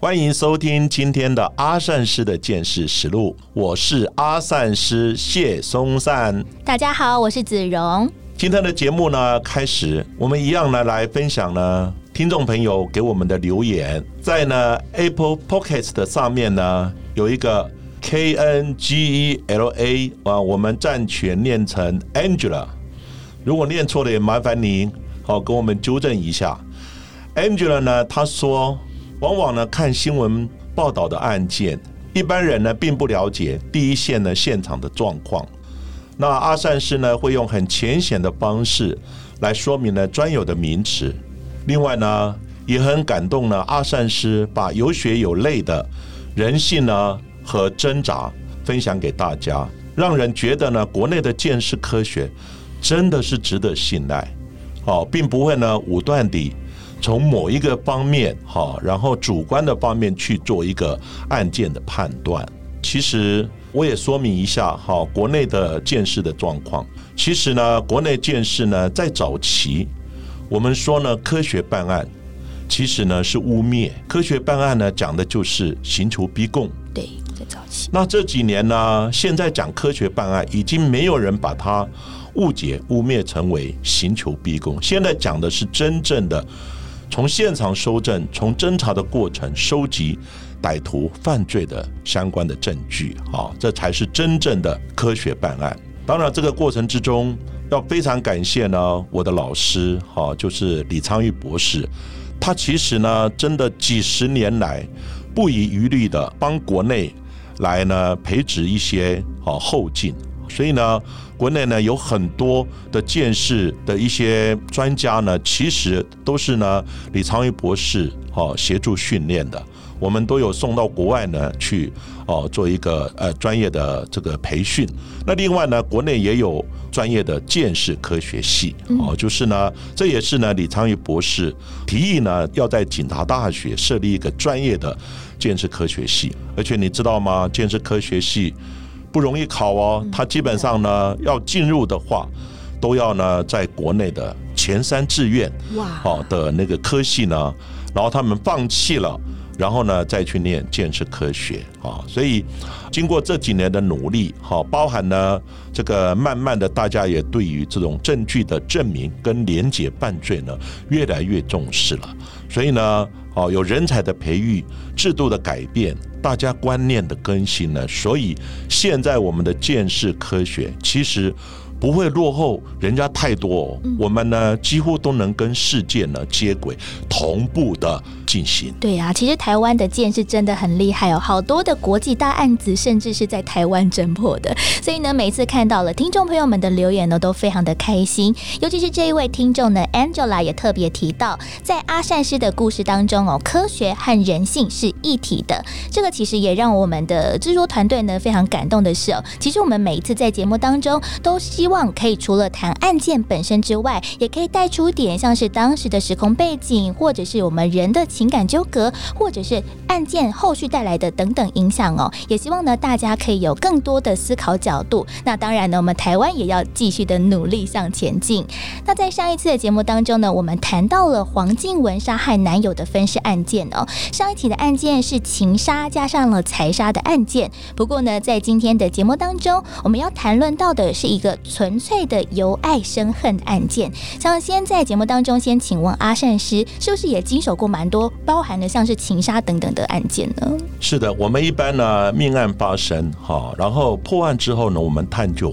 欢迎收听今天的阿善师的见识实录。我是阿善师谢松善。大家好，我是子荣。今天的节目呢，开始我们一样呢来分享呢，听众朋友给我们的留言，在呢 Apple Podcast 的上面呢有一个 K N G E L A 啊，我们暂且念成 Angela，如果念错了也麻烦您好跟我们纠正一下。Angela 呢，她说，往往呢看新闻报道的案件，一般人呢并不了解第一线呢现场的状况。那阿善师呢会用很浅显的方式来说明呢专有的名词。另外呢也很感动呢，阿善师把有血有泪的人性呢和挣扎分享给大家，让人觉得呢国内的见识科学真的是值得信赖。好，并不会呢武断地。从某一个方面，哈，然后主观的方面去做一个案件的判断。其实我也说明一下，哈，国内的建设的状况。其实呢，国内建设呢，在早期，我们说呢，科学办案，其实呢是污蔑。科学办案呢，讲的就是刑求逼供。对，在早期。那这几年呢，现在讲科学办案，已经没有人把它误解、污蔑成为刑求逼供。现在讲的是真正的。从现场收证，从侦查的过程收集歹徒犯罪的相关的证据，啊，这才是真正的科学办案。当然，这个过程之中要非常感谢呢，我的老师，哈，就是李昌钰博士，他其实呢，真的几十年来不遗余力的帮国内来呢培植一些啊后进。所以呢，国内呢有很多的见识的一些专家呢，其实都是呢李昌钰博士哦协助训练的。我们都有送到国外呢去哦做一个呃专业的这个培训。那另外呢，国内也有专业的见识科学系哦，就是呢这也是呢李昌钰博士提议呢要在警察大学设立一个专业的见识科学系。而且你知道吗？见识科学系。不容易考哦，他基本上呢要进入的话，都要呢在国内的前三志愿哇。好的那个科系呢，然后他们放弃了，然后呢再去念建设科学啊，所以经过这几年的努力，好包含呢这个慢慢的大家也对于这种证据的证明跟连结犯罪呢越来越重视了，所以呢。哦，有人才的培育，制度的改变，大家观念的更新呢，所以现在我们的见识科学其实。不会落后人家太多，我们呢几乎都能跟世界呢接轨，同步的进行。对啊，其实台湾的剑是真的很厉害哦，好多的国际大案子甚至是在台湾侦破的。所以呢，每次看到了听众朋友们的留言呢，都非常的开心。尤其是这一位听众呢，Angela 也特别提到，在阿善师的故事当中哦，科学和人性是一体的。这个其实也让我们的制作团队呢非常感动的是哦，其实我们每一次在节目当中都希希望可以除了谈案件本身之外，也可以带出点像是当时的时空背景，或者是我们人的情感纠葛，或者是案件后续带来的等等影响哦。也希望呢大家可以有更多的思考角度。那当然呢，我们台湾也要继续的努力向前进。那在上一次的节目当中呢，我们谈到了黄静文杀害男友的分尸案件哦。上一起的案件是情杀加上了财杀的案件。不过呢，在今天的节目当中，我们要谈论到的是一个。纯粹的由爱生恨案件，像先在节目当中先请问阿善师，是不是也经手过蛮多包含的像是情杀等等的案件呢？是的，我们一般呢命案发生哈，然后破案之后呢，我们探究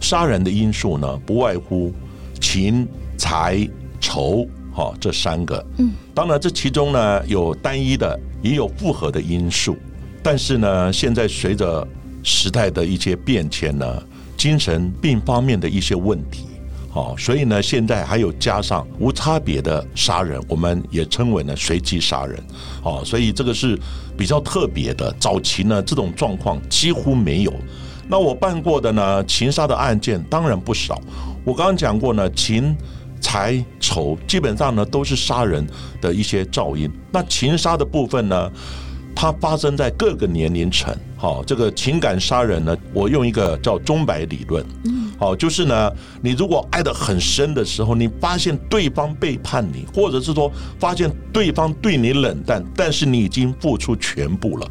杀人的因素呢，不外乎情财仇哈这三个。嗯，当然这其中呢有单一的，也有复合的因素，但是呢，现在随着时代的一些变迁呢。精神病方面的一些问题，哦，所以呢，现在还有加上无差别的杀人，我们也称为呢随机杀人，哦，所以这个是比较特别的。早期呢，这种状况几乎没有。那我办过的呢，情杀的案件当然不少。我刚刚讲过呢，情、财、仇基本上呢都是杀人的一些噪音。那情杀的部分呢？它发生在各个年龄层，好，这个情感杀人呢，我用一个叫钟摆理论，好，就是呢，你如果爱得很深的时候，你发现对方背叛你，或者是说发现对方对你冷淡，但是你已经付出全部了。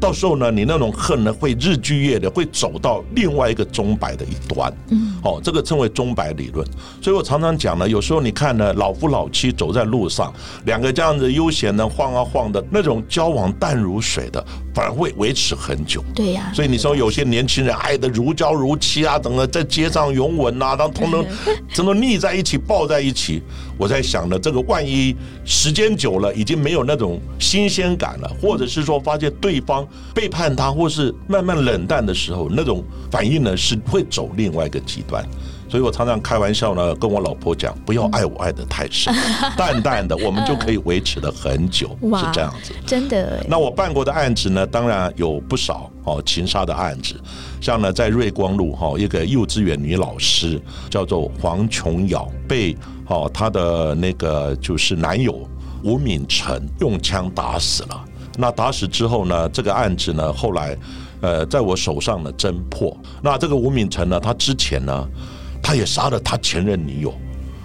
到时候呢，你那种恨呢，会日积月累，会走到另外一个钟摆的一端。嗯，哦，这个称为钟摆理论。所以我常常讲呢，有时候你看呢，老夫老妻走在路上，两个这样子悠闲的晃啊晃的，那种交往淡如水的，反而会维持很久。对呀。所以你说有些年轻人爱的如胶如漆啊，等等，在街上拥吻啊，当通通，真的腻在一起，抱在一起。我在想呢，这个万一时间久了，已经没有那种新鲜感了，或者是说发现对方。背叛他，或是慢慢冷淡的时候，那种反应呢是会走另外一个极端。所以我常常开玩笑呢，跟我老婆讲，不要爱我爱的太深，淡淡的，我们就可以维持了很久，是这样子。真的。那我办过的案子呢，当然有不少哦，情杀的案子，像呢在瑞光路哈，一个幼稚园女老师叫做黄琼瑶，被哦她的那个就是男友吴敏成用枪打死了。那打死之后呢？这个案子呢，后来，呃，在我手上呢侦破。那这个吴敏成呢，他之前呢，他也杀了他前任女友，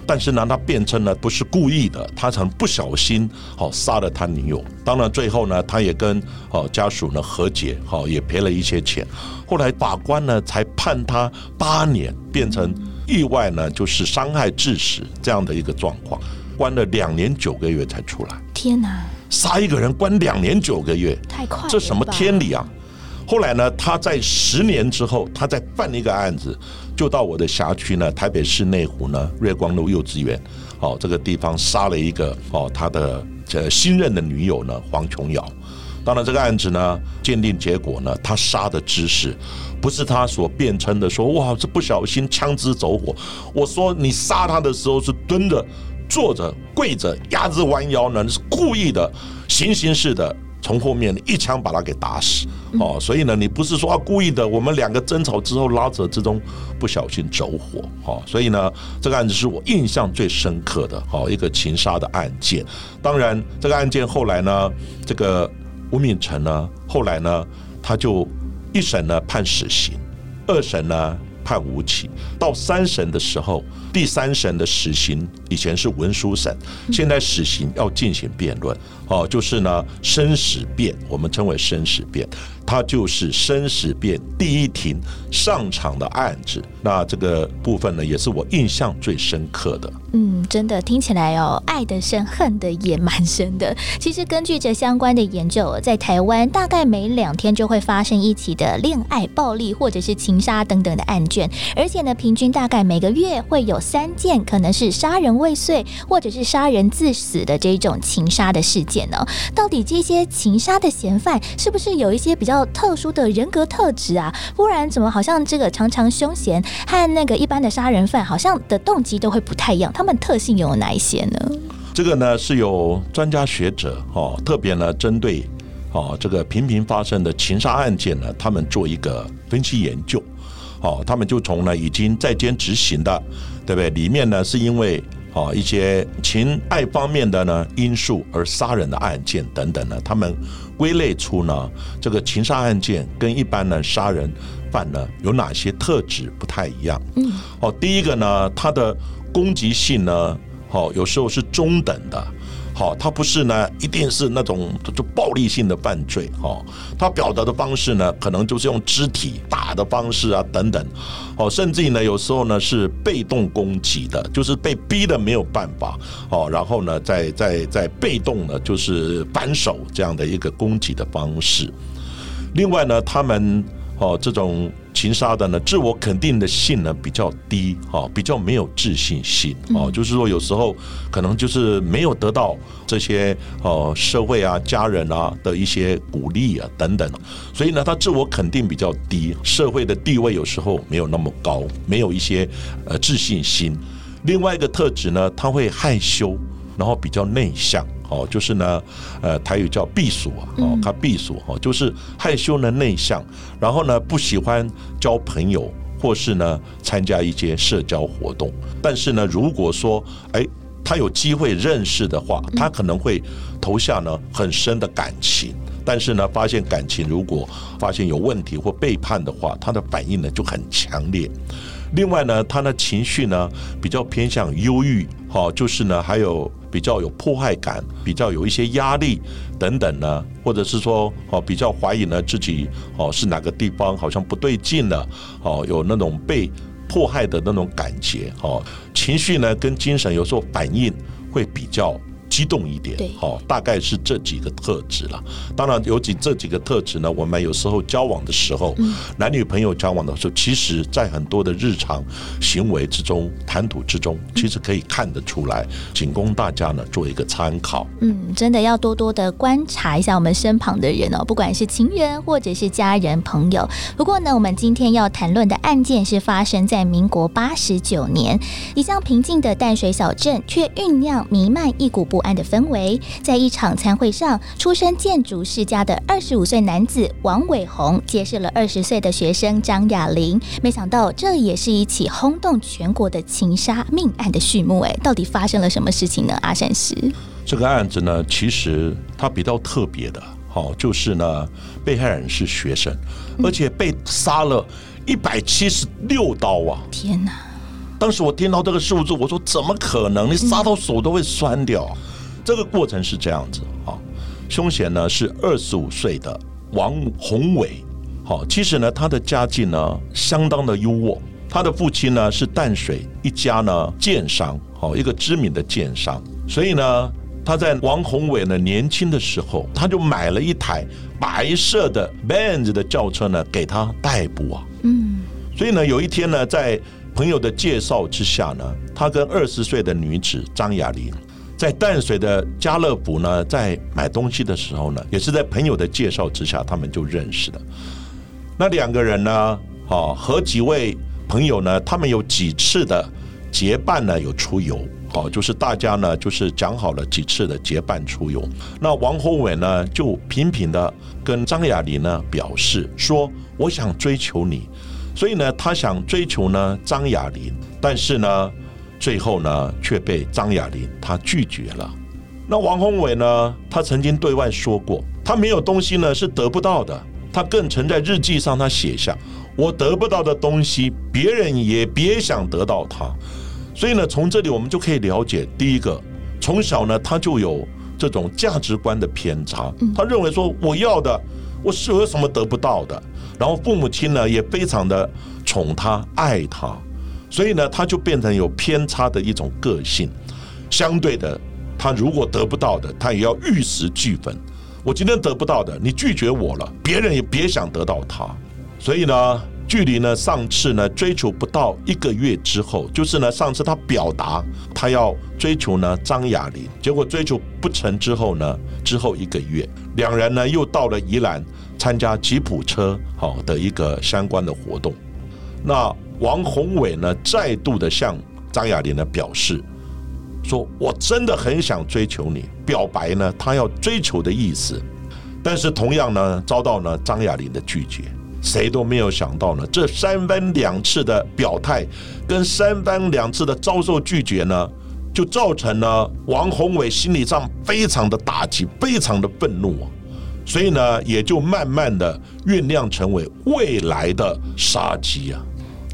但是呢，他辩称呢不是故意的，他曾不小心哦杀了他女友。当然最后呢，他也跟哦家属呢和解，好也赔了一些钱。后来法官呢才判他八年，变成意外呢就是伤害致死这样的一个状况，关了两年九个月才出来。天哪！杀一个人关两年九个月，太快，这什么天理啊！后来呢，他在十年之后，他再办一个案子，就到我的辖区呢，台北市内湖呢，瑞光路幼稚园，哦，这个地方杀了一个哦，他的这新任的女友呢，黄琼瑶。当然，这个案子呢，鉴定结果呢，他杀的姿势不是他所辩称的，说哇，这不小心枪支走火。我说你杀他的时候是蹲着。坐着、跪着、鸭子弯腰呢，是故意的，行刑式的，从后面一枪把他给打死。哦，所以呢，你不是说啊故意的，我们两个争吵之后拉扯之中不小心走火。哦，所以呢，这个案子是我印象最深刻的，哦，一个情杀的案件。当然，这个案件后来呢，这个吴敏成呢，后来呢，他就一审呢判死刑，二审呢。判无期，到三审的时候，第三审的死刑以前是文书审，现在死刑要进行辩论，哦，就是呢生死辩，我们称为生死辩。它就是生死辩第一庭上场的案子，那这个部分呢，也是我印象最深刻的。嗯，真的听起来哦，爱的深，恨的也蛮深的。其实根据这相关的研究，在台湾大概每两天就会发生一起的恋爱暴力或者是情杀等等的案卷，而且呢，平均大概每个月会有三件可能是杀人未遂或者是杀人致死的这种情杀的事件呢。到底这些情杀的嫌犯是不是有一些比较？特殊的人格特质啊，不然怎么好像这个常常凶险和那个一般的杀人犯好像的动机都会不太一样？他们特性有哪一些呢？这个呢是有专家学者哦，特别呢针对哦这个频频发生的情杀案件呢，他们做一个分析研究。哦，他们就从呢已经在监执行的，对不对？里面呢是因为。啊，一些情爱方面的呢因素而杀人的案件等等呢，他们归类出呢这个情杀案件跟一般的杀人犯呢有哪些特质不太一样？嗯，哦，第一个呢，他的攻击性呢，哦有时候是中等的。好，他不是呢，一定是那种就暴力性的犯罪。哈，他表达的方式呢，可能就是用肢体打的方式啊，等等。哦，甚至呢，有时候呢是被动攻击的，就是被逼的没有办法。哦，然后呢，在在在被动呢，就是反手这样的一个攻击的方式。另外呢，他们哦这种。情杀的呢，自我肯定的性呢比较低，啊，比较没有自信心，哦，就是说有时候可能就是没有得到这些哦社会啊、家人啊的一些鼓励啊等等，所以呢，他自我肯定比较低，社会的地位有时候没有那么高，没有一些呃自信心。另外一个特质呢，他会害羞，然后比较内向。哦，就是呢，呃，台语叫避暑啊，哦，他避暑哦，就是害羞呢、内向，然后呢，不喜欢交朋友，或是呢，参加一些社交活动。但是呢，如果说，哎，他有机会认识的话，他可能会投下呢很深的感情。但是呢，发现感情如果发现有问题或背叛的话，他的反应呢就很强烈。另外呢，他的情绪呢比较偏向忧郁，好，就是呢还有比较有迫害感，比较有一些压力等等呢，或者是说哦比较怀疑呢自己哦是哪个地方好像不对劲了，哦有那种被迫害的那种感觉，哦情绪呢跟精神有时候反应会比较。激动一点，好，大概是这几个特质了。当然，有几这几个特质呢，我们有时候交往的时候，男女朋友交往的时候，其实在很多的日常行为之中、谈吐之中，其实可以看得出来，仅供大家呢做一个参考。嗯，真的要多多的观察一下我们身旁的人哦，不管是情人或者是家人朋友。不过呢，我们今天要谈论的案件是发生在民国八十九年，一向平静的淡水小镇，却酝酿弥漫一股不。不安的氛围，在一场餐会上，出身建筑世家的二十五岁男子王伟宏结识了二十岁的学生张雅玲。没想到，这也是一起轰动全国的情杀命案的序幕。哎，到底发生了什么事情呢？阿善师，这个案子呢，其实它比较特别的，好，就是呢，被害人是学生，而且被杀了一百七十六刀啊！天哪！当时我听到这个数字，我说怎么可能？你杀到手都会酸掉。这个过程是这样子啊，凶险呢是二十五岁的王宏伟，好，其实呢他的家境呢相当的优渥，他的父亲呢是淡水一家呢建商，好一个知名的建商，所以呢他在王宏伟呢年轻的时候，他就买了一台白色的 Benz 的轿车呢给他代步啊，嗯，所以呢有一天呢在朋友的介绍之下呢，他跟二十岁的女子张雅玲。在淡水的家乐福呢，在买东西的时候呢，也是在朋友的介绍之下，他们就认识了。那两个人呢，哦，和几位朋友呢，他们有几次的结伴呢，有出游，哦，就是大家呢，就是讲好了几次的结伴出游。那王宏伟呢，就频频的跟张雅玲呢表示说，我想追求你，所以呢，他想追求呢张雅玲，但是呢。最后呢，却被张雅玲她拒绝了。那王宏伟呢，他曾经对外说过，他没有东西呢是得不到的。他更曾在日记上他写下：“我得不到的东西，别人也别想得到它。”所以呢，从这里我们就可以了解，第一个，从小呢他就有这种价值观的偏差。他认为说，我要的，我是有什么得不到的。然后父母亲呢也非常的宠他、爱他。所以呢，他就变成有偏差的一种个性。相对的，他如果得不到的，他也要玉石俱焚。我今天得不到的，你拒绝我了，别人也别想得到他。所以呢，距离呢上次呢追求不到一个月之后，就是呢上次他表达他要追求呢张雅玲，结果追求不成之后呢，之后一个月，两人呢又到了宜兰参加吉普车好的一个相关的活动。那王宏伟呢，再度的向张雅玲呢表示，说我真的很想追求你，表白呢，他要追求的意思，但是同样呢，遭到呢张雅玲的拒绝。谁都没有想到呢，这三番两次的表态，跟三番两次的遭受拒绝呢，就造成了王宏伟心理上非常的打击，非常的愤怒啊，所以呢，也就慢慢的酝酿成为未来的杀机啊。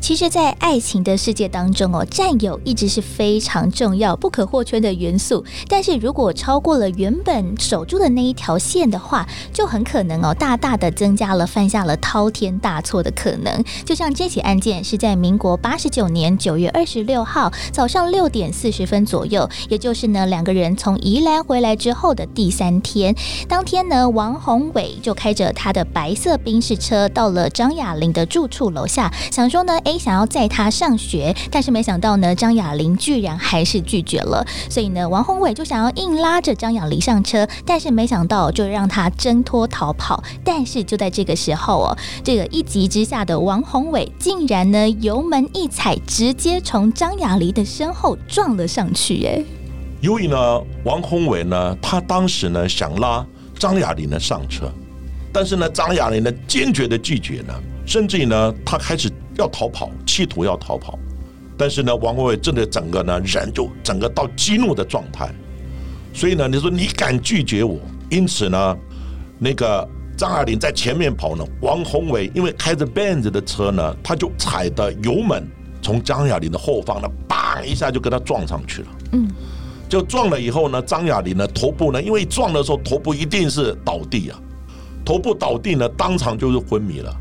其实，在爱情的世界当中哦，占有一直是非常重要、不可或缺的元素。但是如果超过了原本守住的那一条线的话，就很可能哦，大大的增加了犯下了滔天大错的可能。就像这起案件是在民国八十九年九月二十六号早上六点四十分左右，也就是呢两个人从宜兰回来之后的第三天。当天呢，王宏伟就开着他的白色宾士车到了张雅玲的住处楼下，想说呢，哎。哎想要载他上学，但是没想到呢，张雅玲居然还是拒绝了。所以呢，王宏伟就想要硬拉着张雅玲上车，但是没想到就让他挣脱逃跑。但是就在这个时候哦，这个一急之下的王宏伟竟然呢油门一踩，直接从张雅玲的身后撞了上去。哎，由于呢，王宏伟呢，他当时呢想拉张雅玲呢上车。但是呢，张雅玲呢坚决的拒绝呢，甚至于呢，他开始要逃跑，企图要逃跑。但是呢，王宏伟真的整个呢人就整个到激怒的状态。所以呢，你说你敢拒绝我？因此呢，那个张雅玲在前面跑呢，王宏伟因为开着 Benz 的车呢，他就踩的油门，从张雅玲的后方呢，叭一下就跟他撞上去了。嗯，就撞了以后呢，张雅玲呢头部呢，因为撞的时候头部一定是倒地啊。头部倒地呢，当场就是昏迷了。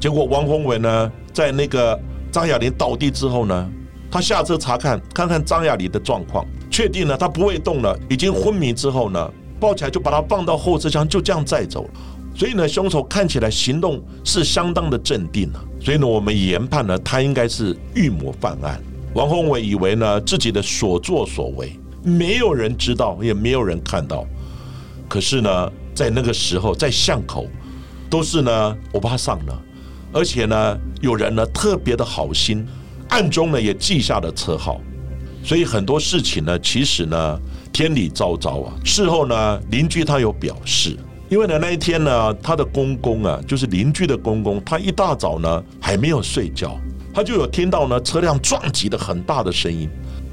结果王宏伟呢，在那个张雅玲倒地之后呢，他下车查看，看看张雅玲的状况，确定了他不会动了，已经昏迷之后呢，抱起来就把他放到后车厢，就这样载走了。所以呢，凶手看起来行动是相当的镇定了。所以呢，我们研判呢，他应该是预谋犯案。王宏伟以为呢，自己的所作所为没有人知道，也没有人看到。可是呢。在那个时候，在巷口，都是呢，我巴上了，而且呢，有人呢特别的好心，暗中呢也记下了车号，所以很多事情呢，其实呢天理昭昭啊。事后呢，邻居他有表示，因为呢那一天呢，他的公公啊，就是邻居的公公，他一大早呢还没有睡觉，他就有听到呢车辆撞击的很大的声音。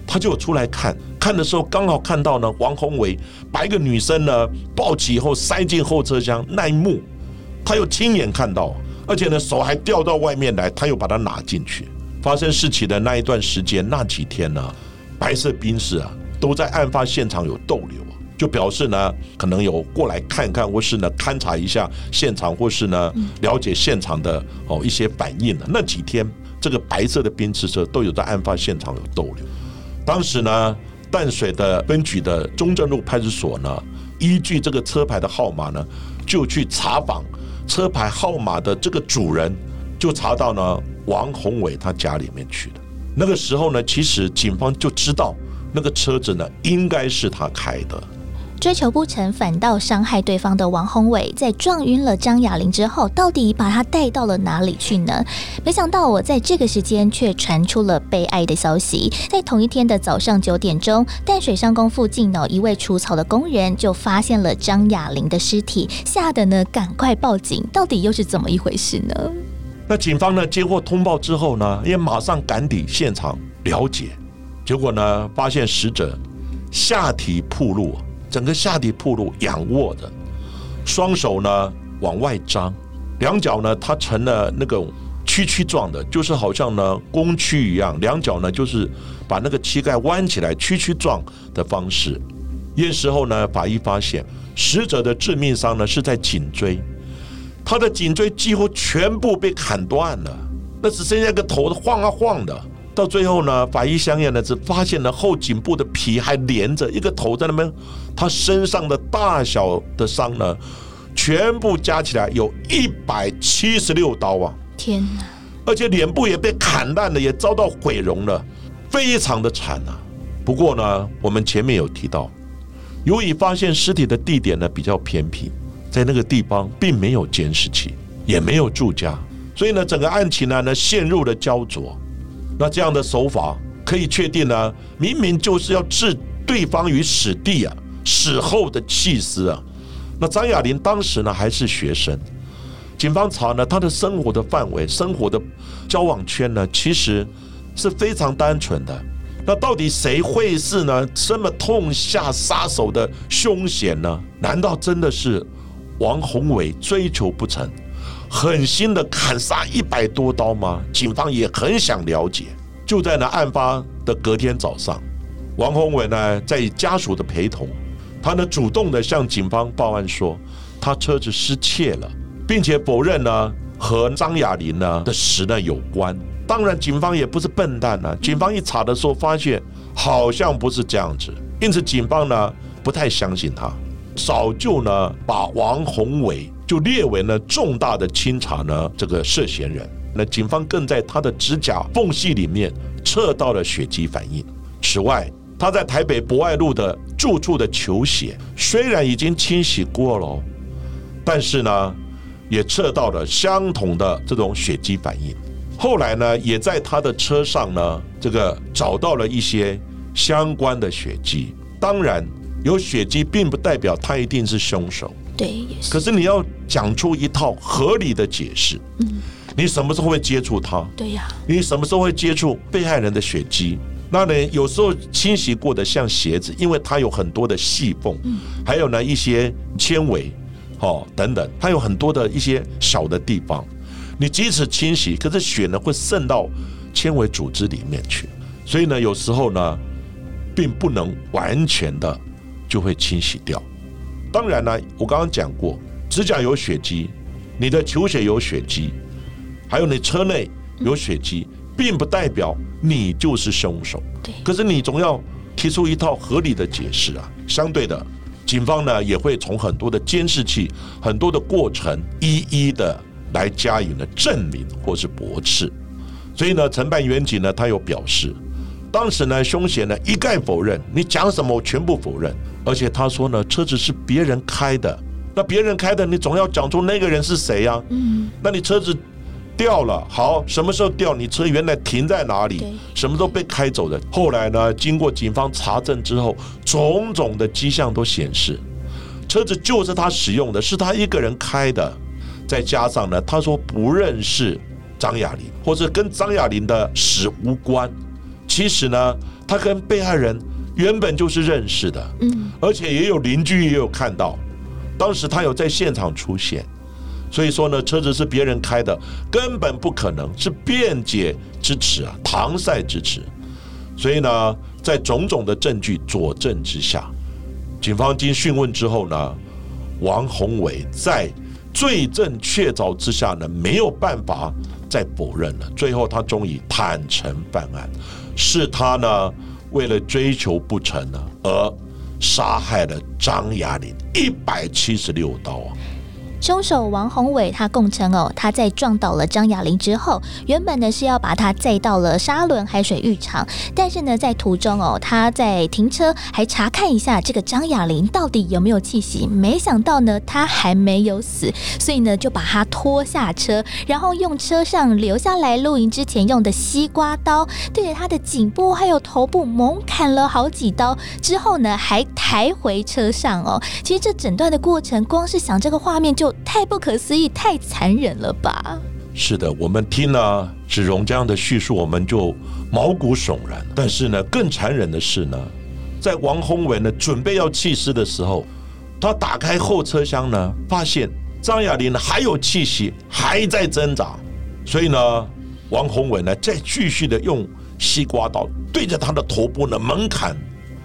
他就出来看，看的时候刚好看到呢，王宏伟把一个女生呢抱起以后塞进后车厢那一幕，他又亲眼看到，而且呢手还掉到外面来，他又把它拿进去。发生事情的那一段时间，那几天呢，白色宾士啊都在案发现场有逗留，就表示呢可能有过来看看，或是呢勘察一下现场，或是呢了解现场的哦一些反应的。那几天，这个白色的宾士车都有在案发现场有逗留。当时呢，淡水的分局的中正路派出所呢，依据这个车牌的号码呢，就去查访车牌号码的这个主人，就查到呢王宏伟他家里面去了。那个时候呢，其实警方就知道那个车子呢应该是他开的。追求不成，反倒伤害对方的王宏伟，在撞晕了张雅玲之后，到底把她带到了哪里去呢？没想到，我在这个时间却传出了悲哀的消息。在同一天的早上九点钟，淡水上宫附近呢，一位除草的工人就发现了张雅玲的尸体，吓得呢赶快报警。到底又是怎么一回事呢？那警方呢接获通报之后呢，也马上赶抵现场了解，结果呢发现死者下体暴露。整个下体铺路，仰卧的，双手呢往外张，两脚呢它成了那个曲曲状的，就是好像呢弓曲一样，两脚呢就是把那个膝盖弯起来，曲曲状的方式。验尸后呢，法医发现死者的致命伤呢是在颈椎，他的颈椎几乎全部被砍断了，那只剩下个头晃啊晃的。到最后呢，法医相验呢，只发现了后颈部的皮还连着一个头在那边，他身上的大小的伤呢，全部加起来有一百七十六刀啊！天哪！而且脸部也被砍烂了，也遭到毁容了，非常的惨啊！不过呢，我们前面有提到，由于发现尸体的地点呢比较偏僻，在那个地方并没有监视器，也没有住家，所以呢，整个案情呢呢陷入了焦灼。那这样的手法可以确定呢？明明就是要置对方于死地啊，死后的弃尸啊。那张雅玲当时呢还是学生，警方查呢，她的生活的范围、生活的交往圈呢，其实是非常单纯的。那到底谁会是呢？这么痛下杀手的凶险呢？难道真的是王宏伟追求不成？狠心的砍杀一百多刀吗？警方也很想了解。就在那案发的隔天早上，王宏伟呢在家属的陪同，他呢主动的向警方报案说，他车子失窃了，并且否认呢和张雅玲呢的死呢有关。当然，警方也不是笨蛋啊，警方一查的时候发现好像不是这样子，因此警方呢不太相信他，早就呢把王宏伟。就列为呢重大的清查呢这个涉嫌人。那警方更在他的指甲缝隙里面测到了血迹反应。此外，他在台北博爱路的住处的球鞋虽然已经清洗过了，但是呢，也测到了相同的这种血迹反应。后来呢，也在他的车上呢，这个找到了一些相关的血迹。当然，有血迹并不代表他一定是凶手。对，也是。可是你要讲出一套合理的解释。嗯。你什么时候会接触他？对呀。你什么时候会接触被害人的血迹？那呢？有时候清洗过的像鞋子，因为它有很多的细缝，嗯，还有呢一些纤维，哦等等，它有很多的一些小的地方。你即使清洗，可是血呢会渗到纤维组织里面去，所以呢有时候呢并不能完全的就会清洗掉。当然呢，我刚刚讲过，指甲有血迹，你的球鞋有血迹，还有你车内有血迹，并不代表你就是凶手。对，可是你总要提出一套合理的解释啊。相对的，警方呢也会从很多的监视器、很多的过程一一的。来加以呢证明或是驳斥，所以呢，承办员警呢，他有表示，当时呢，凶嫌呢一概否认，你讲什么我全部否认，而且他说呢，车子是别人开的，那别人开的，你总要讲出那个人是谁呀？嗯，那你车子掉了，好，什么时候掉？你车原来停在哪里？什么时候被开走的？后来呢，经过警方查证之后，种种的迹象都显示，车子就是他使用的，是他一个人开的。再加上呢，他说不认识张雅玲，或者跟张雅玲的死无关。其实呢，他跟被害人原本就是认识的，嗯，而且也有邻居也有看到，当时他有在现场出现。所以说呢，车子是别人开的，根本不可能是辩解之词啊，搪塞之词。所以呢，在种种的证据佐证之下，警方经讯问之后呢，王宏伟在。罪证确凿之下呢，没有办法再否认了。最后，他终于坦诚办案，是他呢为了追求不成呢，而杀害了张雅玲一百七十六刀啊。凶手王宏伟，他供称哦，他在撞倒了张雅玲之后，原本呢是要把她载到了沙仑海水浴场，但是呢在途中哦，他在停车还查看一下这个张雅玲到底有没有气息，没想到呢他还没有死，所以呢就把他拖下车，然后用车上留下来露营之前用的西瓜刀对着他的颈部还有头部猛砍了好几刀，之后呢还抬回车上哦。其实这整段的过程，光是想这个画面就。太不可思议，太残忍了吧？是的，我们听了子荣这样的叙述，我们就毛骨悚然。但是呢，更残忍的是呢，在王宏伟呢准备要弃尸的时候，他打开后车厢呢，发现张雅玲还有气息，还在挣扎。所以呢，王宏伟呢再继续的用西瓜刀对着他的头部呢猛砍。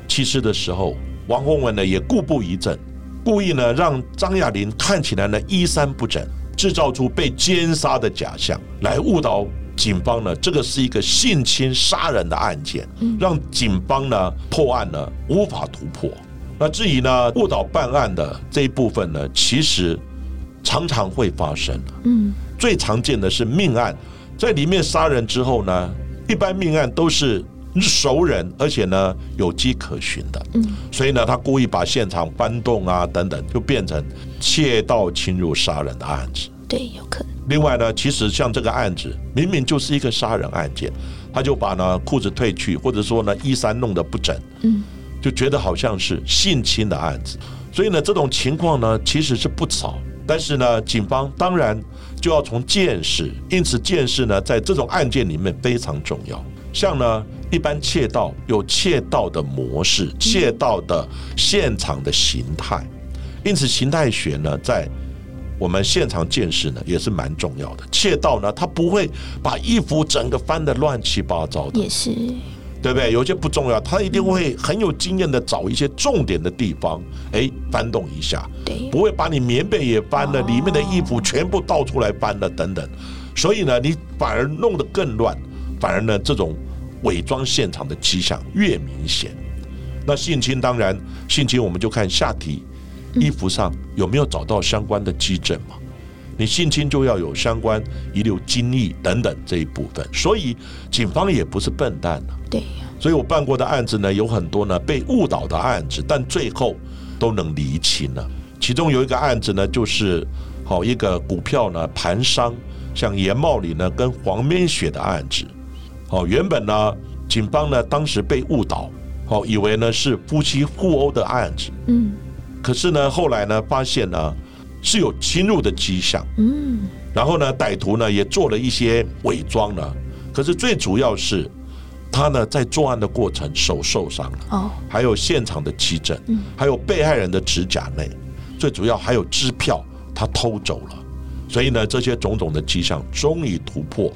弃尸的时候，王宏伟呢也故布疑阵。故意呢，让张亚玲看起来呢衣衫不整，制造出被奸杀的假象，来误导警方呢。这个是一个性侵杀人的案件，让警方呢破案呢无法突破。那至于呢误导办案的这一部分呢，其实常常会发生。嗯，最常见的是命案，在里面杀人之后呢，一般命案都是。熟人，而且呢有迹可循的，嗯，所以呢他故意把现场搬动啊等等，就变成窃盗侵入杀人的案子。对，有可能。另外呢，其实像这个案子明明就是一个杀人案件，他就把呢裤子褪去，或者说呢衣衫弄得不整，嗯，就觉得好像是性侵的案子。所以呢这种情况呢其实是不少，但是呢警方当然就要从见识，因此见识呢在这种案件里面非常重要。像呢。一般窃盗有窃盗的模式，窃盗的现场的形态，因此形态学呢，在我们现场见识呢，也是蛮重要的。窃盗呢，他不会把衣服整个翻得乱七八糟的，也是，对不对？有些不重要，他一定会很有经验的找一些重点的地方，哎，翻动一下，对，不会把你棉被也翻了，里面的衣服全部倒出来翻了等等，所以呢，你反而弄得更乱，反而呢，这种。伪装现场的迹象越明显，那性侵当然性侵我们就看下体衣服上有没有找到相关的基证嘛？你性侵就要有相关遗留精液等等这一部分，所以警方也不是笨蛋啊。对，所以我办过的案子呢，有很多呢被误导的案子，但最后都能厘清了。其中有一个案子呢，就是好一个股票呢盘商，像严茂里呢跟黄面雪的案子。哦，原本呢警方呢当时被误导，哦以为呢是夫妻互殴的案子。嗯。可是呢后来呢发现呢是有侵入的迹象。嗯。然后呢歹徒呢也做了一些伪装呢，可是最主要是他呢在作案的过程手受伤了。哦。还有现场的基证，嗯，还有被害人的指甲内。最主要还有支票，他偷走了，所以呢，这些种种的迹象终于突破，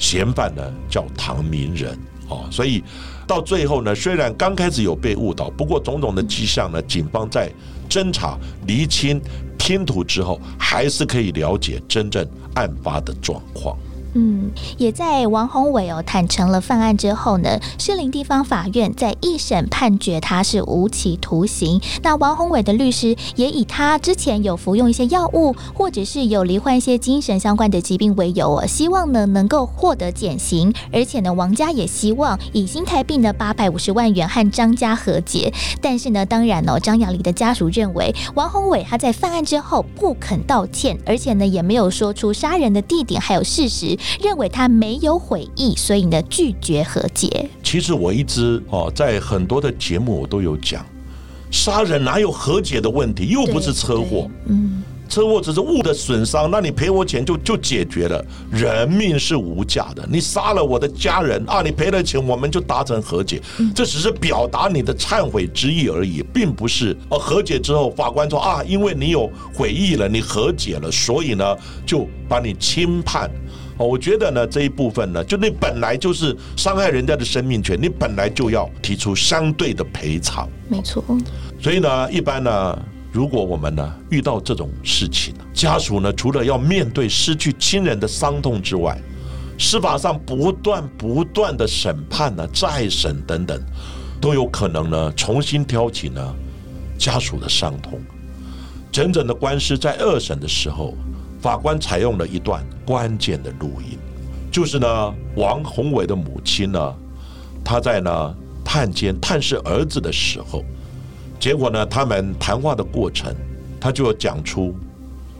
嫌犯呢叫唐明仁哦，所以到最后呢，虽然刚开始有被误导，不过种种的迹象呢，警方在侦查厘清拼图之后，还是可以了解真正案发的状况。嗯，也在王宏伟哦坦诚了犯案之后呢，士林地方法院在一审判决他是无期徒刑。那王宏伟的律师也以他之前有服用一些药物，或者是有罹患一些精神相关的疾病为由哦，希望呢能够获得减刑。而且呢，王家也希望以新台币呢八百五十万元和张家和解。但是呢，当然哦，张雅丽的家属认为王宏伟他在犯案之后不肯道歉，而且呢也没有说出杀人的地点还有事实。认为他没有悔意，所以呢拒绝和解。其实我一直哦，在很多的节目我都有讲，杀人哪有和解的问题？又不是车祸，嗯，车祸只是物的损伤，那你赔我钱就就解决了。人命是无价的，你杀了我的家人啊，你赔了钱我们就达成和解，这只是表达你的忏悔之意而已，并不是哦和解之后法官说啊，因为你有悔意了，你和解了，所以呢就把你轻判。我觉得呢，这一部分呢，就你本来就是伤害人家的生命权，你本来就要提出相对的赔偿。没错。所以呢，一般呢，如果我们呢遇到这种事情，家属呢除了要面对失去亲人的伤痛之外，司法上不断不断的审判呢、再审等等，都有可能呢重新挑起呢家属的伤痛。整整的官司在二审的时候。法官采用了一段关键的录音，就是呢，王宏伟的母亲呢，他在呢探监探视儿子的时候，结果呢，他们谈话的过程，他就讲出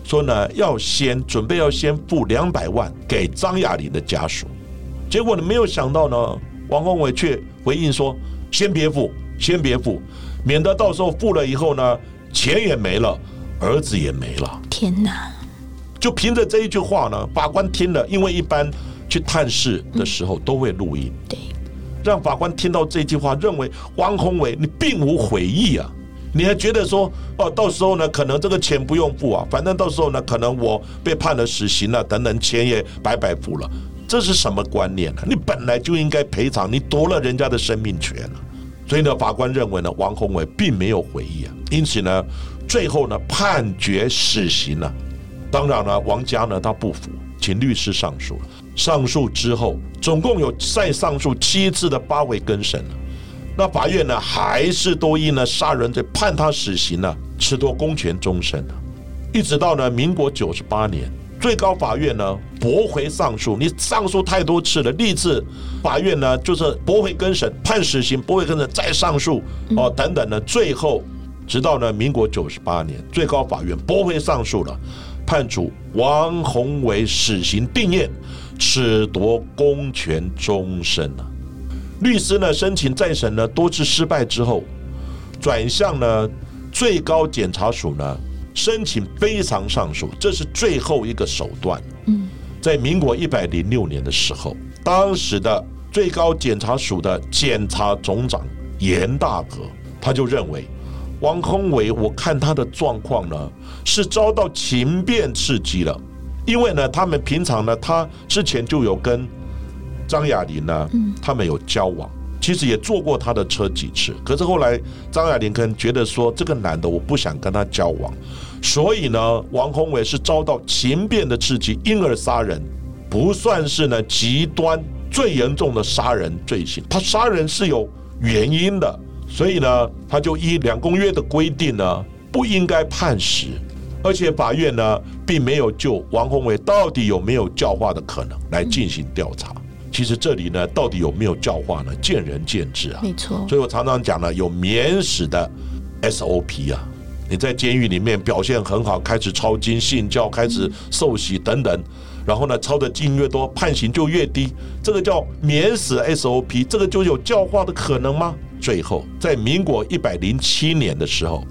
说呢，要先准备要先付两百万给张亚玲的家属，结果呢，没有想到呢，王宏伟却回应说，先别付，先别付，免得到时候付了以后呢，钱也没了，儿子也没了。天哪！就凭着这一句话呢，法官听了，因为一般去探视的时候都会录音，对，让法官听到这句话，认为王宏伟你并无悔意啊，你还觉得说哦，到时候呢可能这个钱不用付啊，反正到时候呢可能我被判了死刑了，等等钱也白白付了，这是什么观念呢？你本来就应该赔偿，你夺了人家的生命权了，所以呢，法官认为呢，王宏伟并没有悔意啊，因此呢，最后呢判决死刑了。当然了，王家呢，他不服，请律师上诉。上诉之后，总共有再上诉七次的八位更审了。那法院呢，还是都因呢杀人罪判他死刑呢，褫夺公权终身了。一直到呢民国九十八年，最高法院呢驳回上诉，你上诉太多次了，历次法院呢就是驳回更审，判死刑，驳回更审，再上诉哦等等呢，最后直到呢民国九十八年，最高法院驳回上诉了。判处王宏伟死刑定验，褫夺公权终身了。律师呢申请再审呢多次失败之后，转向呢最高检察署呢申请非常上诉，这是最后一个手段。嗯，在民国一百零六年的时候，当时的最高检察署的检察总长严大和他就认为。王宏伟，我看他的状况呢，是遭到情变刺激了。因为呢，他们平常呢，他之前就有跟张雅玲呢，他们有交往，其实也坐过他的车几次。可是后来张雅玲可能觉得说，这个男的我不想跟他交往，所以呢，王宏伟是遭到情变的刺激，因而杀人，不算是呢极端最严重的杀人罪行。他杀人是有原因的。所以呢，他就依两公约的规定呢，不应该判死，而且法院呢并没有就王宏伟到底有没有教化的可能来进行调查。其实这里呢，到底有没有教化呢？见仁见智啊。没错。所以我常常讲呢，有免死的 SOP 啊。你在监狱里面表现很好，开始抄经信教，开始受洗等等，然后呢，抄的经越多，判刑就越低。这个叫免死 SOP，这个就有教化的可能吗？最后，在民国一百零七年的时候，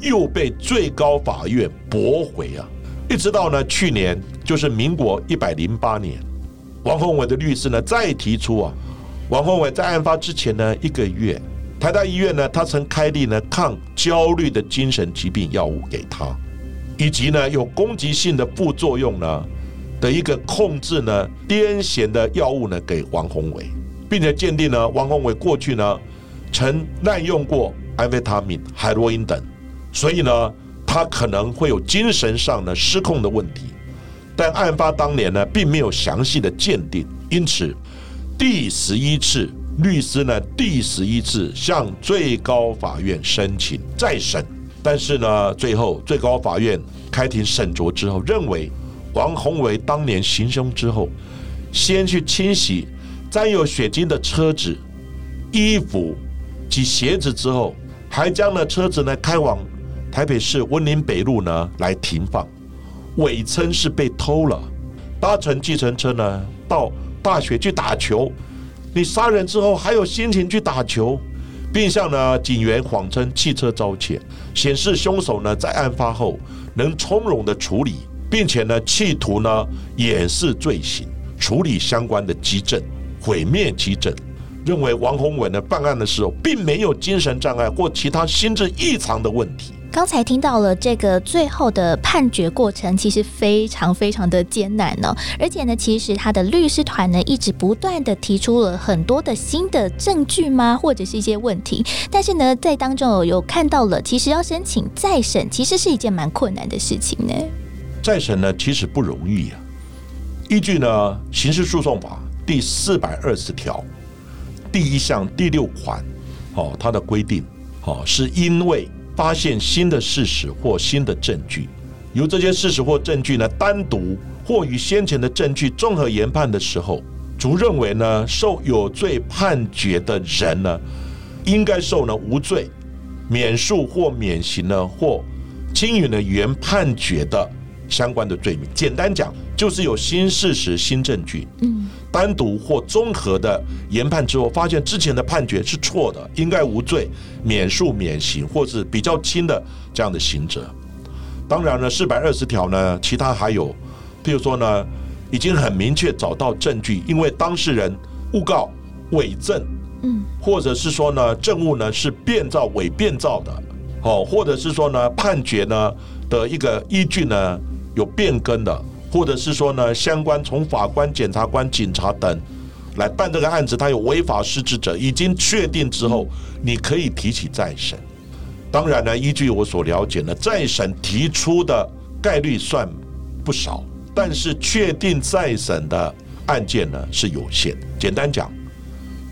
又被最高法院驳回啊。一直到呢去年，就是民国一百零八年。王宏伟的律师呢，再提出啊，王宏伟在案发之前呢一个月，台大医院呢，他曾开立呢抗焦虑的精神疾病药物给他，以及呢有攻击性的副作用呢的一个控制呢癫痫的药物呢给王宏伟，并且鉴定呢王宏伟过去呢曾滥用过安非他命、海洛因等，所以呢他可能会有精神上的失控的问题。但案发当年呢，并没有详细的鉴定，因此第十一次律师呢，第十一次向最高法院申请再审，但是呢，最后最高法院开庭审酌之后，认为王宏伟当年行凶之后，先去清洗沾有血迹的车子、衣服及鞋子之后，还将呢车子呢开往台北市温林北路呢来停放。伪称是被偷了，搭乘计程车呢到大学去打球。你杀人之后还有心情去打球，并向呢警员谎称汽车遭窃，显示凶手呢在案发后能从容的处理，并且呢企图呢掩饰罪行，处理相关的基证，毁灭基证。认为王宏伟呢办案的时候并没有精神障碍或其他心智异常的问题。刚才听到了这个最后的判决过程，其实非常非常的艰难呢。而且呢，其实他的律师团呢一直不断的提出了很多的新的证据吗，或者是一些问题。但是呢，在当中有看到了，其实要申请再审，其实是一件蛮困难的事情呢。再审呢，其实不容易啊。依据呢《刑事诉讼法》第四百二十条第一项第六款，哦，它的规定，哦，是因为。发现新的事实或新的证据，由这些事实或证据呢单独或与先前的证据综合研判的时候，主认为呢受有罪判决的人呢应该受呢无罪、免诉或免刑呢或轻于呢原判决的相关的罪名。简单讲，就是有新事实、新证据。嗯。单独或综合的研判之后，发现之前的判决是错的，应该无罪、免诉、免刑，或是比较轻的这样的刑责。当然呢，四百二十条呢，其他还有，譬如说呢，已经很明确找到证据，因为当事人诬告伪证，嗯，或者是说呢，证物呢是变造、伪变造的，哦，或者是说呢，判决呢的一个依据呢有变更的。或者是说呢，相关从法官、检察官、警察等来办这个案子，他有违法失职者，已经确定之后，你可以提起再审。当然呢，依据我所了解呢，再审提出的概率算不少，但是确定再审的案件呢是有限。简单讲，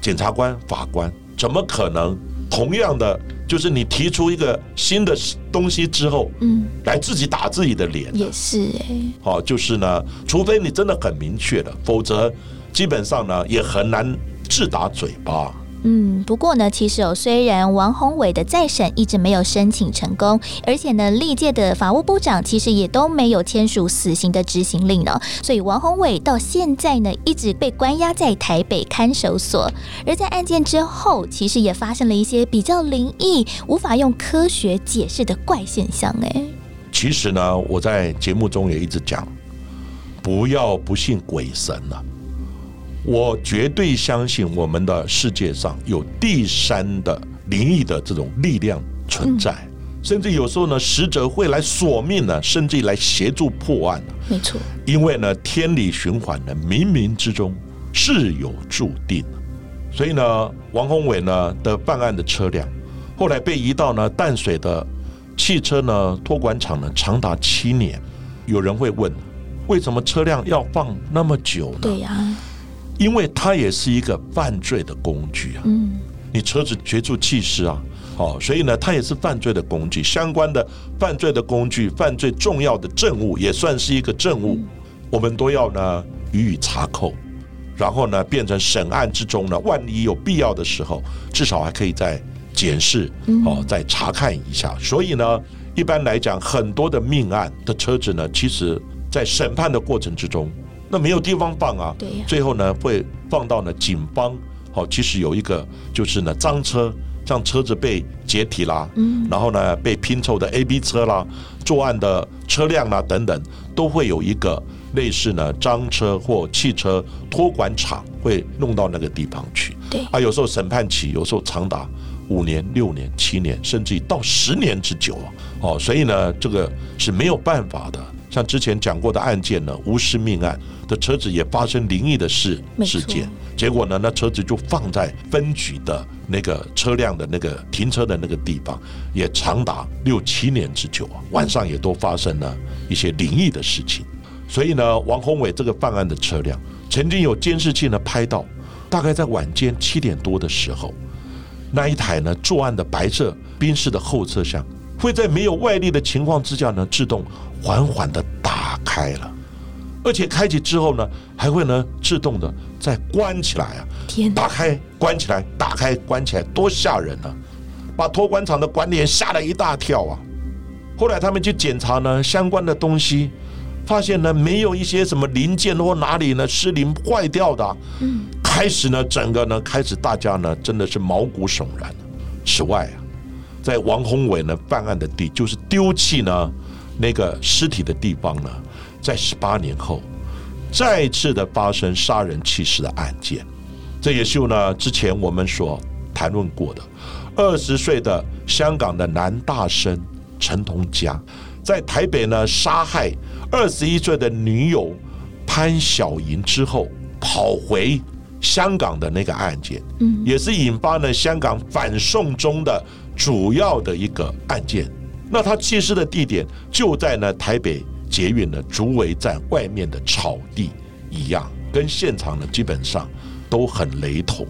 检察官、法官怎么可能同样的？就是你提出一个新的东西之后，嗯，来自己打自己的脸，也是哎，好，就是呢，除非你真的很明确的，否则基本上呢也很难自打嘴巴。嗯，不过呢，其实哦，虽然王宏伟的再审一直没有申请成功，而且呢，历届的法务部长其实也都没有签署死刑的执行令呢，所以王宏伟到现在呢，一直被关押在台北看守所。而在案件之后，其实也发生了一些比较灵异、无法用科学解释的怪现象。哎，其实呢，我在节目中也一直讲，不要不信鬼神了。我绝对相信我们的世界上有第三的灵异的这种力量存在，甚至有时候呢，使者会来索命呢，甚至来协助破案没错，因为呢，天理循环呢，冥冥之中自有注定。所以呢，王宏伟呢的办案的车辆，后来被移到呢淡水的汽车呢托管厂呢，长达七年。有人会问，为什么车辆要放那么久呢？对呀。因为它也是一个犯罪的工具啊！嗯，你车子绝处弃尸啊，哦，所以呢，它也是犯罪的工具，相关的犯罪的工具，犯罪重要的证物也算是一个证物，我们都要呢予以查扣，然后呢变成审案之中呢，万一有必要的时候，至少还可以再检视哦，再查看一下。所以呢，一般来讲，很多的命案的车子呢，其实在审判的过程之中，那没有地方放啊，对呀。最后呢会放到呢警方，好，其实有一个就是呢赃车，像车子被解体啦，嗯。然后呢被拼凑的 A、B 车啦，作案的车辆啦等等，都会有一个类似呢赃车或汽车托管厂会弄到那个地方去。对。啊，有时候审判期，有时候长达五年、六年、七年，甚至于到十年之久啊。哦，所以呢，这个是没有办法的。像之前讲过的案件呢，无尸命案的车子也发生灵异的事事件，结果呢，那车子就放在分局的那个车辆的那个停车的那个地方，也长达六七年之久啊。晚上也都发生了一些灵异的事情。所以呢，王宏伟这个犯案的车辆，曾经有监视器呢拍到，大概在晚间七点多的时候，那一台呢作案的白色宾士的后车厢，会在没有外力的情况之下呢，自动缓缓的打开了，而且开启之后呢，还会呢自动的再关起来啊，天哪，打开关起来，打开关起来，多吓人啊！把托管厂的管理员吓了一大跳啊！后来他们去检查呢相关的东西，发现呢没有一些什么零件或哪里呢失灵坏掉的啊、嗯开始呢整个呢开始大家呢真的是毛骨悚然。此外啊，在王宏伟呢犯案的地，就是丢弃呢那个尸体的地方呢，在十八年后再次的发生杀人弃尸的案件。这也是呢之前我们所谈论过的，二十岁的香港的男大生陈同佳，在台北呢杀害二十一岁的女友潘晓莹之后，跑回香港的那个案件，嗯也是引发了香港反送中的主要的一个案件。那他弃尸的地点就在呢台北捷运的竹围站外面的草地一样，跟现场呢基本上都很雷同。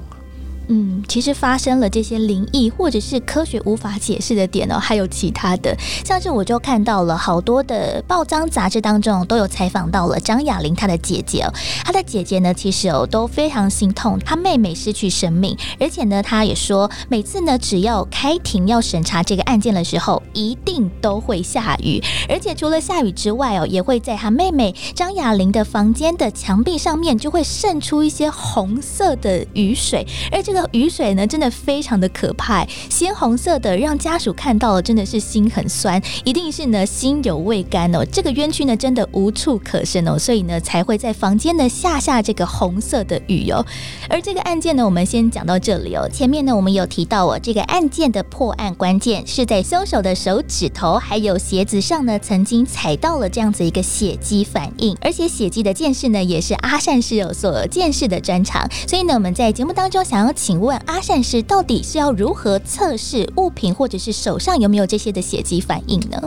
嗯，其实发生了这些灵异或者是科学无法解释的点哦，还有其他的，像是我就看到了好多的报章杂志当中都有采访到了张雅玲她的姐姐哦，她的姐姐呢其实哦都非常心痛她妹妹失去生命，而且呢她也说每次呢只要开庭要审查这个案件的时候，一定都会下雨，而且除了下雨之外哦，也会在她妹妹张雅玲的房间的墙壁上面就会渗出一些红色的雨水，而这个雨水呢，真的非常的可怕，鲜红色的，让家属看到了真的是心很酸，一定是呢心有未甘哦。这个冤屈呢，真的无处可伸哦，所以呢才会在房间呢下下这个红色的雨哦。而这个案件呢，我们先讲到这里哦。前面呢，我们有提到哦，这个案件的破案关键是在凶手的手指头还有鞋子上呢，曾经踩到了这样子一个血迹反应，而且血迹的见识呢，也是阿善师有所见识的专长。所以呢，我们在节目当中想要请问阿善师，到底是要如何测试物品或者是手上有没有这些的血迹反应呢？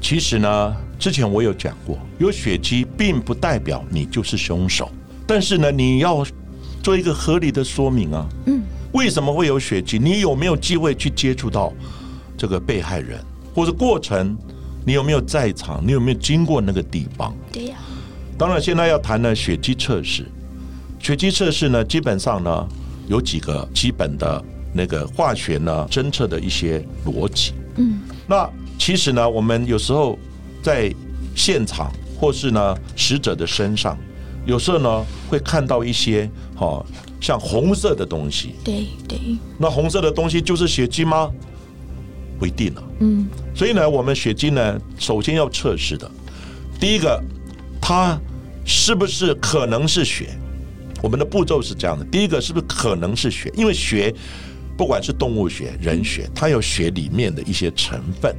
其实呢，之前我有讲过，有血迹并不代表你就是凶手，但是呢，你要做一个合理的说明啊。嗯，为什么会有血迹？你有没有机会去接触到这个被害人，或者过程？你有没有在场？你有没有经过那个地方？对呀、当然，现在要谈呢血迹测试。血迹测试呢，基本上呢有几个基本的那个化学呢侦测的一些逻辑。嗯，那其实呢，我们有时候在现场或是呢死者的身上，有时候呢会看到一些哦像红色的东西。对对，那红色的东西就是血迹吗？不一定啊。嗯所以呢，我们血迹呢，首先要测试的，第一个，它是不是可能是血？我们的步骤是这样的：第一个，是不是可能是血？因为血，不管是动物血、人血，它有血里面的一些成分。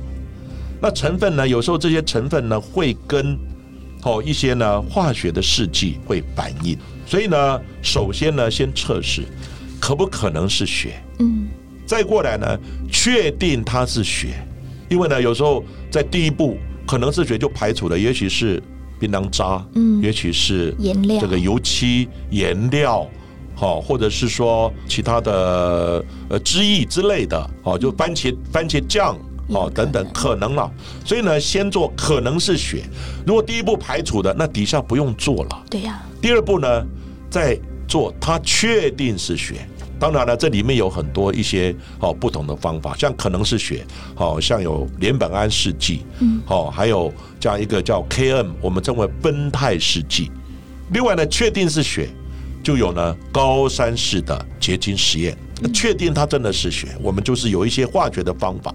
那成分呢，有时候这些成分呢，会跟哦一些呢化学的试剂会反应。所以呢，首先呢，先测试可不可能是血。嗯，再过来呢，确定它是血，因为呢，有时候在第一步可能是血就排除了，也许是槟榔渣，嗯也许是颜料这个油漆、颜料，好，或者是说其他的呃汁液之类的，哦，就番茄番茄酱。哦，等等，可能了，所以呢，先做可能是血。如果第一步排除的，那底下不用做了。对呀。第二步呢，再做它确定是血。当然了，这里面有很多一些哦不同的方法，像可能是血，好像有联苯胺试剂，嗯，好，还有这样一个叫 KM，我们称为酚酞试剂。另外呢，确定是血，就有呢高山式的结晶实验。确定它真的是血，我们就是有一些化学的方法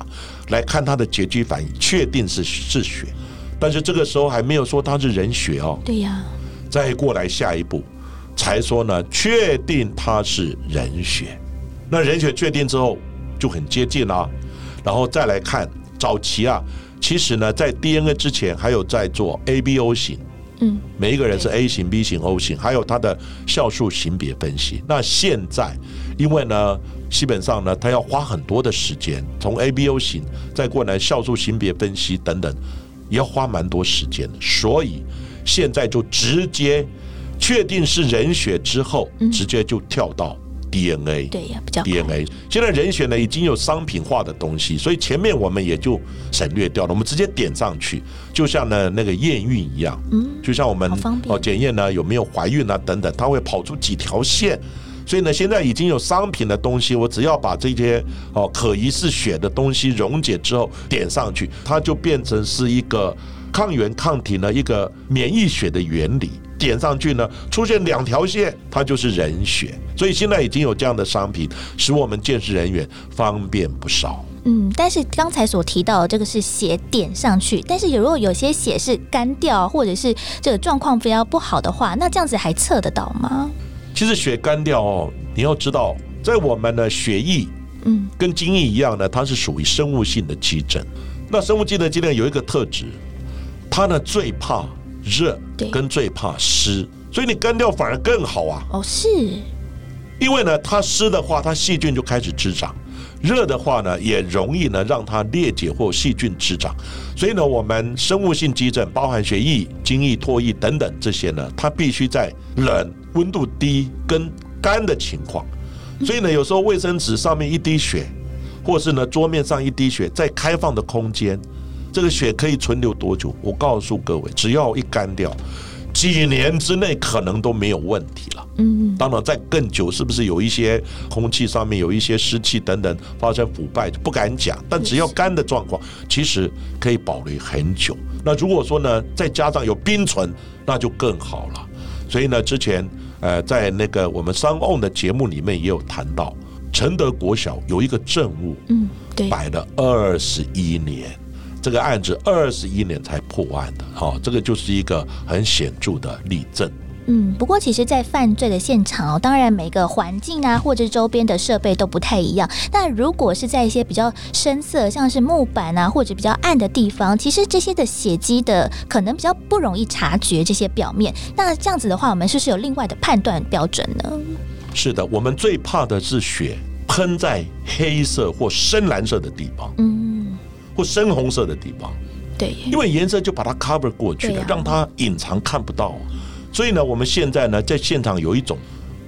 来看它的结晶反应，确定是是血。但是这个时候还没有说它是人血哦。对呀。再过来下一步，才说呢，确定他是人血。那人血确定之后就很接近啦。然后再来看早期啊，其实呢，在 DNA 之前还有在做 ABO 型。嗯，每一个人是 A 型、B 型、O 型，还有它的酵素型别分析。那现在，因为呢，基本上呢，他要花很多的时间，从 A、B、O 型再过来酵素型别分析等等，也要花蛮多时间的。所以现在就直接确定是人血之后，直接就跳到。DNA 对呀，比较 DNA。现在人血呢已经有商品化的东西，所以前面我们也就省略掉了，我们直接点上去，就像呢那个验孕一样，嗯，就像我们哦检验呢有没有怀孕啊等等，它会跑出几条线，所以呢现在已经有商品的东西，我只要把这些哦可疑是血的东西溶解之后点上去，它就变成是一个抗原抗体呢一个免疫血的原理。点上去呢，出现两条线，它就是人血。所以现在已经有这样的商品，使我们见识人员方便不少。嗯，但是刚才所提到的这个是血点上去，但是有如果有些血是干掉，或者是这个状况非常不好的话，那这样子还测得到吗？其实血干掉哦，你要知道，在我们的血液，嗯，跟精液一样呢，它是属于生物性的基症。那生物性的基症有一个特质，它呢最怕。热跟最怕湿，所以你干掉反而更好啊。哦，是，因为呢，它湿的话，它细菌就开始滋长；热的话呢，也容易呢让它裂解或细菌滋长。所以呢，我们生物性急症，包含血液、精液、唾液等等这些呢，它必须在冷、温度低跟干的情况。所以呢，有时候卫生纸上面一滴血，或是呢桌面上一滴血，在开放的空间。这个血可以存留多久？我告诉各位，只要一干掉，几年之内可能都没有问题了。嗯，当然在更久，是不是有一些空气上面有一些湿气等等发生腐败，不敢讲。但只要干的状况，其实可以保留很久。那如果说呢，再加上有冰存，那就更好了。所以呢，之前呃，在那个我们商 on 的节目里面也有谈到，承德国小有一个政务，嗯，对，摆了二十一年。这个案子二十一年才破案的，哈，这个就是一个很显著的例证。嗯，不过其实，在犯罪的现场哦，当然每个环境啊，或者周边的设备都不太一样。那如果是在一些比较深色，像是木板啊，或者比较暗的地方，其实这些的血迹的可能比较不容易察觉这些表面。那这样子的话，我们是不是有另外的判断标准呢？是的，我们最怕的是血喷在黑色或深蓝色的地方。嗯。或深红色的地方，对，因为颜色就把它 cover 过去了，让它隐藏看不到。所以呢，我们现在呢，在现场有一种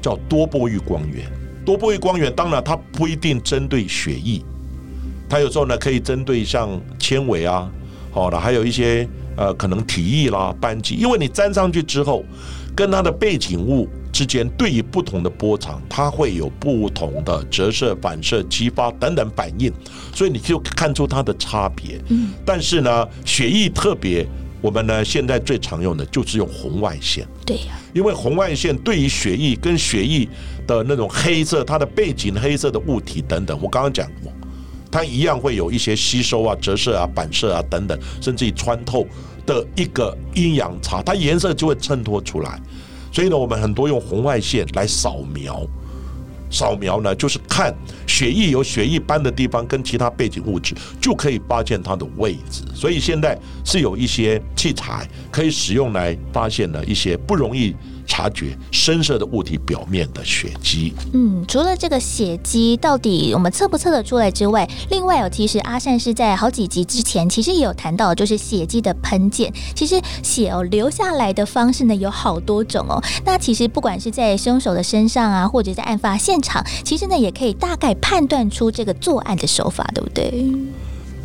叫多波域光源。多波域光源当然它不一定针对血液，它有时候呢可以针对像纤维啊，好了，还有一些呃可能体液啦、斑迹，因为你粘上去之后，跟它的背景物。之间对于不同的波长，它会有不同的折射、反射、激发等等反应，所以你就看出它的差别。嗯，但是呢，血液特别，我们呢现在最常用的就是用红外线。对呀，因为红外线对于血液跟血液的那种黑色，它的背景黑色的物体等等，我刚刚讲过，它一样会有一些吸收啊、折射啊、反射啊等等，甚至于穿透的一个阴阳差，它颜色就会衬托出来。所以呢，我们很多用红外线来扫描，扫描呢就是看血液有血液斑的地方跟其他背景物质，就可以发现它的位置。所以现在是有一些器材可以使用来发现了一些不容易察觉深色的物体表面的血迹。嗯，除了这个血迹，到底我们测不测得出来之外，另外有其实阿善是在好几集之前，其实也有谈到，就是血迹的喷溅。其实血哦流下来的方式呢有好多种哦。那其实不管是在凶手的身上啊，或者在案发现场，其实呢也可以大概判断出这个作案的手法，对不对？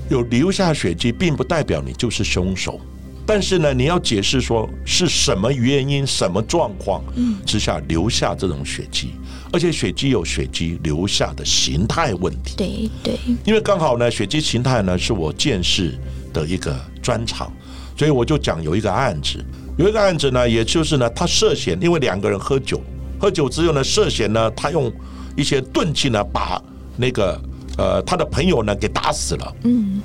有留下血迹，并不代表你就是凶手。但是呢，你要解释说是什么原因、什么状况之下留下这种血迹，而且血迹有血迹留下的形态问题。对对，因为刚好呢，血迹形态呢是我见识的一个专长，所以我就讲有一个案子，有一个案子呢，也就是呢，他涉嫌因为两个人喝酒，喝酒之后呢，涉嫌呢，他用一些钝器呢，把那个呃他的朋友呢给打死了。嗯，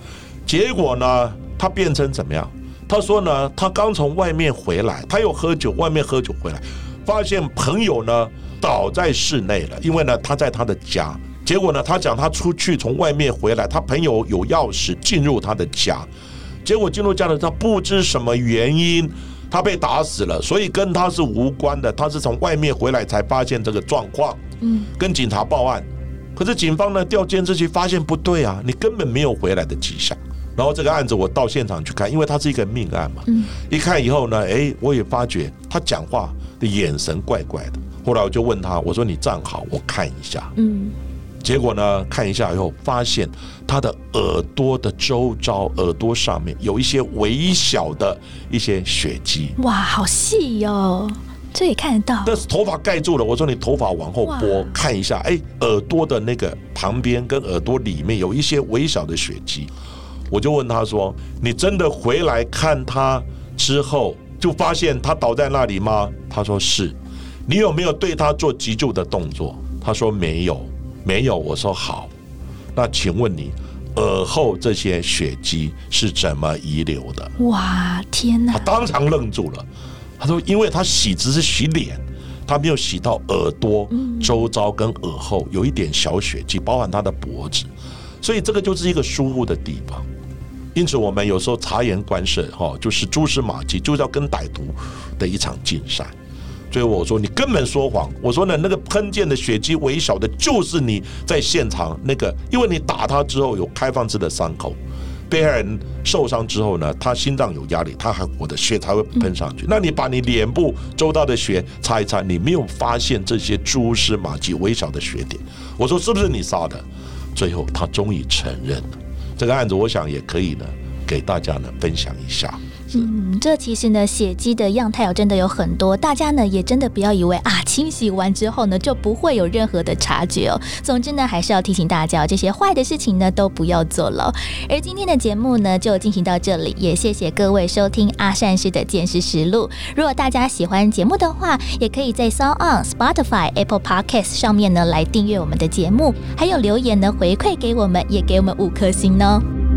结果呢，他变成怎么样？他说呢，他刚从外面回来，他又喝酒，外面喝酒回来，发现朋友呢倒在室内了，因为呢他在他的家。结果呢，他讲他出去从外面回来，他朋友有钥匙进入他的家，结果进入家的他不知什么原因，他被打死了，所以跟他是无关的，他是从外面回来才发现这个状况，嗯，跟警察报案，可是警方呢调监视器发现不对啊，你根本没有回来的迹象。然后这个案子我到现场去看，因为它是一个命案嘛。嗯。一看以后呢，哎，我也发觉他讲话的眼神怪怪的。后来我就问他，我说：“你站好，我看一下。”嗯。结果呢，看一下以后，发现他的耳朵的周遭、耳朵上面有一些微小的一些血迹。哇，好细哟，这也看得到。但是头发盖住了。我说你头发往后拨，看一下，哎，耳朵的那个旁边跟耳朵里面有一些微小的血迹。我就问他说：“你真的回来看他之后，就发现他倒在那里吗？”他说：“是。”你有没有对他做急救的动作？他说：“没有，没有。”我说：“好。”那请问你耳后这些血迹是怎么遗留的？哇，天哪！他当场愣住了。他说：“因为他洗只是洗脸，他没有洗到耳朵周遭跟耳后有一点小血迹，包含他的脖子，所以这个就是一个疏忽的地方。”因此，我们有时候察言观色，哈，就是蛛丝马迹，就是要跟歹徒的一场竞赛。所以我说，你根本说谎。我说呢，那个喷溅的血迹微小的，就是你在现场那个，因为你打他之后有开放式的伤口，被害人受伤之后呢，他心脏有压力，他还活的血才会喷上去。那你把你脸部周到的血擦一擦，你没有发现这些蛛丝马迹微小的血点？我说是不是你杀的？最后他终于承认了。这个案子，我想也可以呢，给大家呢分享一下。嗯，这其实呢，血迹的样态哦，真的有很多，大家呢也真的不要以为啊，清洗完之后呢就不会有任何的察觉哦。总之呢，还是要提醒大家，这些坏的事情呢都不要做了。而今天的节目呢就进行到这里，也谢谢各位收听阿善师的见识实录。如果大家喜欢节目的话，也可以在 s o n Spotify、Apple Podcast 上面呢来订阅我们的节目，还有留言呢回馈给我们，也给我们五颗星哦。